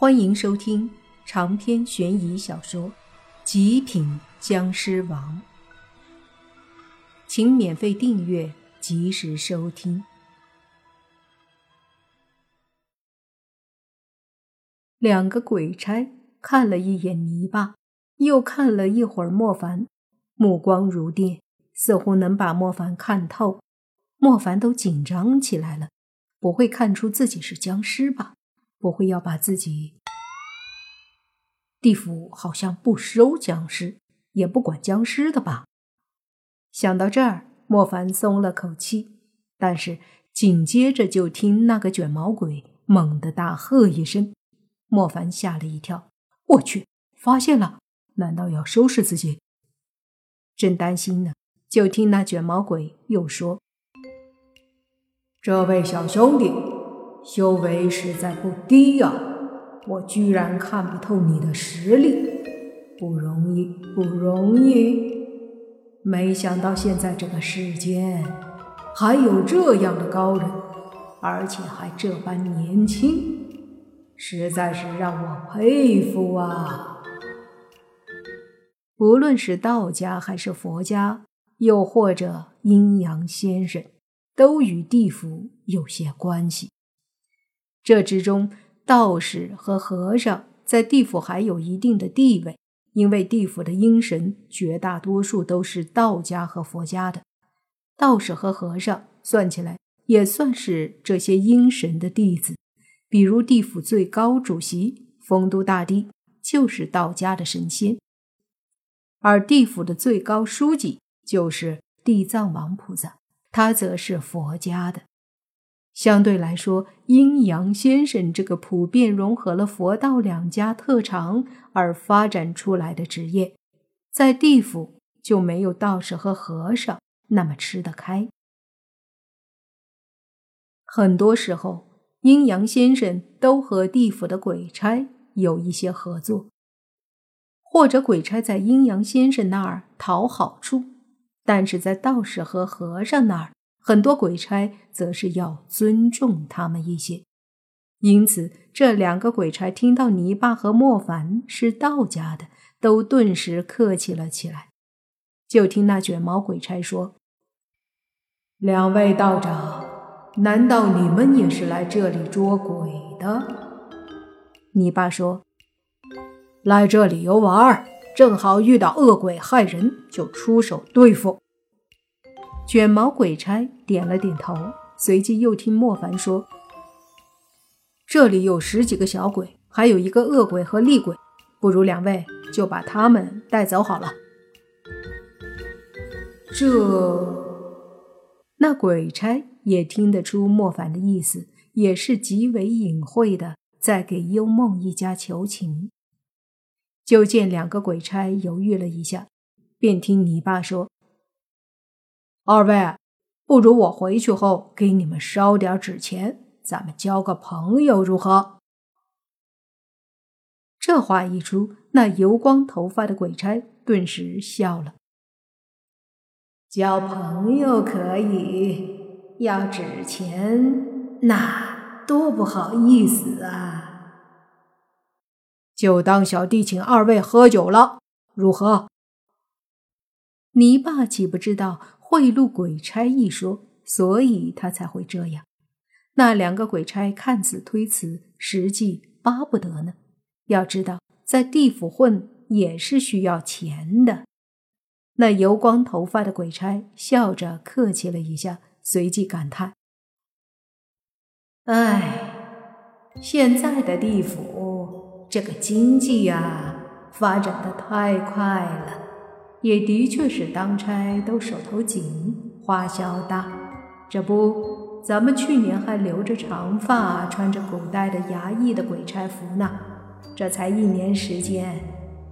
欢迎收听长篇悬疑小说《极品僵尸王》，请免费订阅，及时收听。两个鬼差看了一眼泥巴，又看了一会儿莫凡，目光如电，似乎能把莫凡看透。莫凡都紧张起来了，不会看出自己是僵尸吧？不会要把自己？地府好像不收僵尸，也不管僵尸的吧？想到这儿，莫凡松了口气。但是紧接着就听那个卷毛鬼猛地大喝一声，莫凡吓了一跳。我去，发现了！难道要收拾自己？正担心呢，就听那卷毛鬼又说：“这位小兄弟。”修为实在不低呀，我居然看不透你的实力，不容易，不容易。没想到现在这个世间还有这样的高人，而且还这般年轻，实在是让我佩服啊！不论是道家还是佛家，又或者阴阳先生，都与地府有些关系。这之中，道士和和尚在地府还有一定的地位，因为地府的阴神绝大多数都是道家和佛家的。道士和和尚算起来也算是这些阴神的弟子，比如地府最高主席丰都大帝就是道家的神仙，而地府的最高书记就是地藏王菩萨，他则是佛家的。相对来说，阴阳先生这个普遍融合了佛道两家特长而发展出来的职业，在地府就没有道士和和尚那么吃得开。很多时候，阴阳先生都和地府的鬼差有一些合作，或者鬼差在阴阳先生那儿讨好处，但是在道士和和尚那儿。很多鬼差则是要尊重他们一些，因此这两个鬼差听到泥巴和莫凡是道家的，都顿时客气了起来。就听那卷毛鬼差说：“两位道长，难道你们也是来这里捉鬼的？”泥巴说：“来这里游玩，正好遇到恶鬼害人，就出手对付。”卷毛鬼差点了点头，随即又听莫凡说：“这里有十几个小鬼，还有一个恶鬼和厉鬼，不如两位就把他们带走好了。”这……那鬼差也听得出莫凡的意思，也是极为隐晦的在给幽梦一家求情。就见两个鬼差犹豫了一下，便听你爸说。二位，不如我回去后给你们烧点纸钱，咱们交个朋友，如何？这话一出，那油光头发的鬼差顿时笑了。交朋友可以，要纸钱，那多不好意思啊！就当小弟请二位喝酒了，如何？你爸岂不知道？贿赂鬼差一说，所以他才会这样。那两个鬼差看似推辞，实际巴不得呢。要知道，在地府混也是需要钱的。那油光头发的鬼差笑着客气了一下，随即感叹：“哎，现在的地府这个经济呀，发展的太快了。”也的确是当差都手头紧，花销大。这不，咱们去年还留着长发，穿着古代的衙役的鬼差服呢。这才一年时间，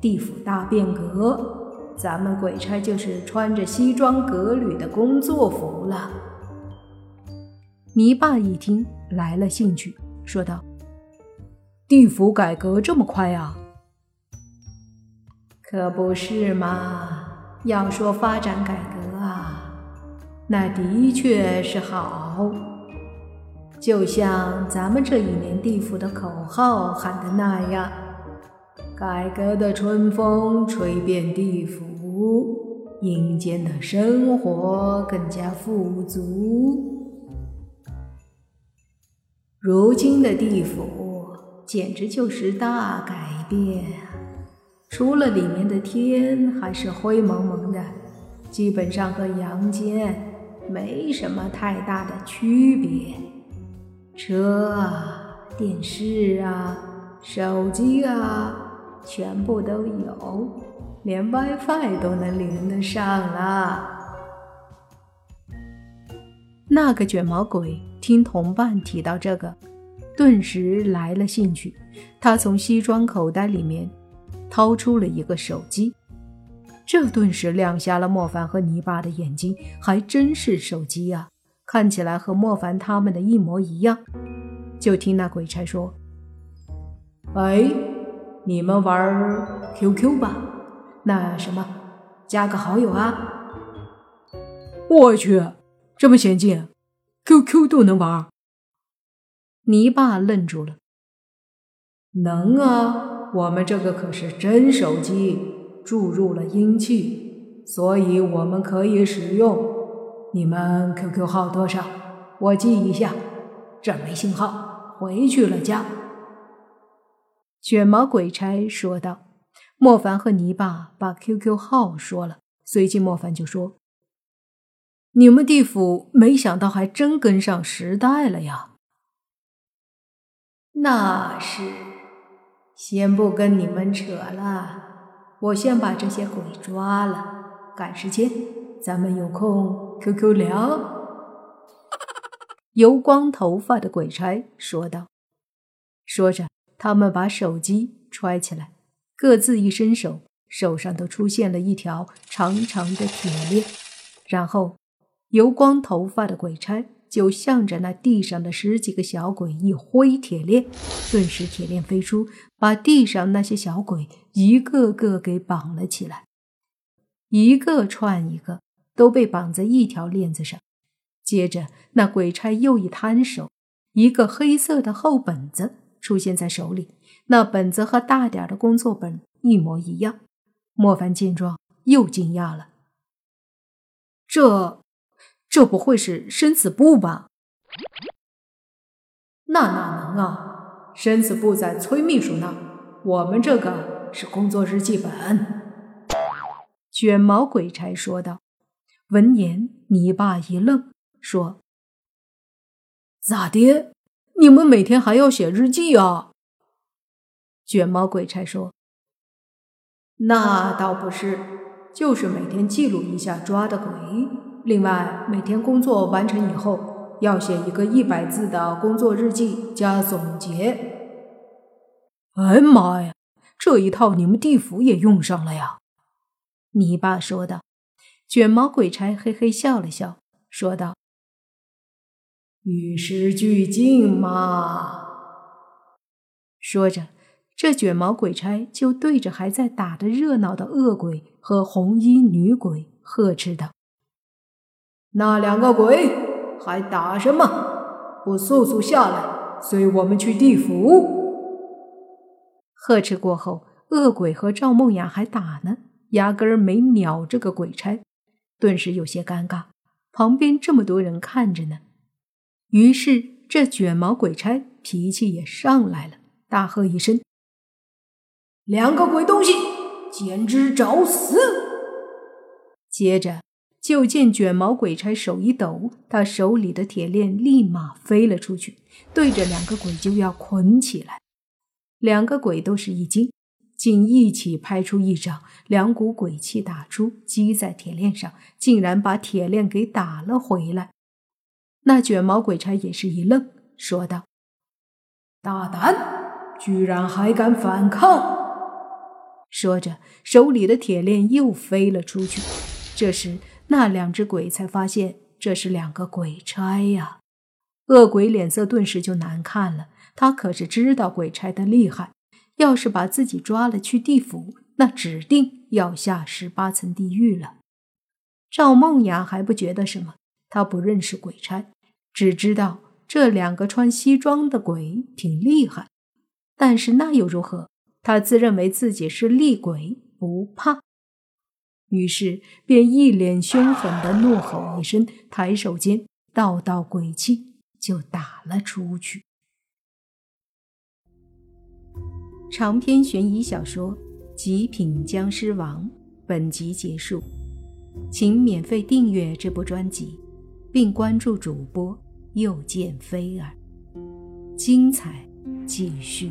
地府大变革，咱们鬼差就是穿着西装革履的工作服了。泥巴一听来了兴趣，说道：“地府改革这么快啊？”可不是嘛！要说发展改革啊，那的确是好。就像咱们这一年地府的口号喊的那样：“改革的春风吹遍地府，阴间的生活更加富足。”如今的地府简直就是大改变！除了里面的天还是灰蒙蒙的，基本上和阳间没什么太大的区别。车啊，电视啊，手机啊，全部都有，连 WiFi 都能连得上了。那个卷毛鬼听同伴提到这个，顿时来了兴趣。他从西装口袋里面掏出了一个手机，这顿时亮瞎了莫凡和泥巴的眼睛。还真是手机啊，看起来和莫凡他们的一模一样。就听那鬼差说：“哎，你们玩 QQ 吧？那什么，加个好友啊！”我去！这么先进，QQ 都能玩？泥巴愣住了。能啊，我们这个可是真手机，注入了阴气，所以我们可以使用。你们 QQ 号多少？我记一下。这没信号，回去了加。卷毛鬼差说道。莫凡和泥巴把 QQ 号说了，随即莫凡就说。你们地府没想到还真跟上时代了呀！那是，先不跟你们扯了，我先把这些鬼抓了。赶时间，咱们有空 QQ 聊。油光头发的鬼差说道。说着，他们把手机揣起来，各自一伸手，手上都出现了一条长长的铁链，然后。油光头发的鬼差就向着那地上的十几个小鬼一挥铁链，顿时铁链飞出，把地上那些小鬼一个个给绑了起来，一个串一个，都被绑在一条链子上。接着，那鬼差又一摊手，一个黑色的厚本子出现在手里，那本子和大点的工作本一模一样。莫凡见状又惊讶了，这。这不会是生死簿吧？那哪能啊！生死簿在崔秘书那，我们这个是工作日记本。卷毛鬼差说道。闻言，你爸一愣，说：“咋的？你们每天还要写日记啊？”卷毛鬼差说：“那倒不是，就是每天记录一下抓的鬼。”另外，每天工作完成以后，要写一个一百字的工作日记加总结。哎妈呀，这一套你们地府也用上了呀？你爸说道。卷毛鬼差嘿嘿笑了笑，说道：“与时俱进嘛。”说着，这卷毛鬼差就对着还在打的热闹的恶鬼和红衣女鬼呵斥道。那两个鬼还打什么？不速速下来，随我们去地府！呵斥过后，恶鬼和赵梦雅还打呢，压根儿没鸟这个鬼差，顿时有些尴尬。旁边这么多人看着呢，于是这卷毛鬼差脾气也上来了，大喝一声：“两个鬼东西，简直找死！”接着。就见卷毛鬼差手一抖，他手里的铁链立马飞了出去，对着两个鬼就要捆起来。两个鬼都是一惊，竟一起拍出一掌，两股鬼气打出，击在铁链上，竟然把铁链给打了回来。那卷毛鬼差也是一愣，说道：“大胆，居然还敢反抗！”说着，手里的铁链又飞了出去。这时，那两只鬼才发现这是两个鬼差呀！恶鬼脸色顿时就难看了。他可是知道鬼差的厉害，要是把自己抓了去地府，那指定要下十八层地狱了。赵梦雅还不觉得什么，她不认识鬼差，只知道这两个穿西装的鬼挺厉害，但是那又如何？他自认为自己是厉鬼，不怕。于是便一脸凶狠的怒吼一声，抬手间道道鬼气就打了出去。长篇悬疑小说《极品僵尸王》本集结束，请免费订阅这部专辑，并关注主播。又见飞儿，精彩继续。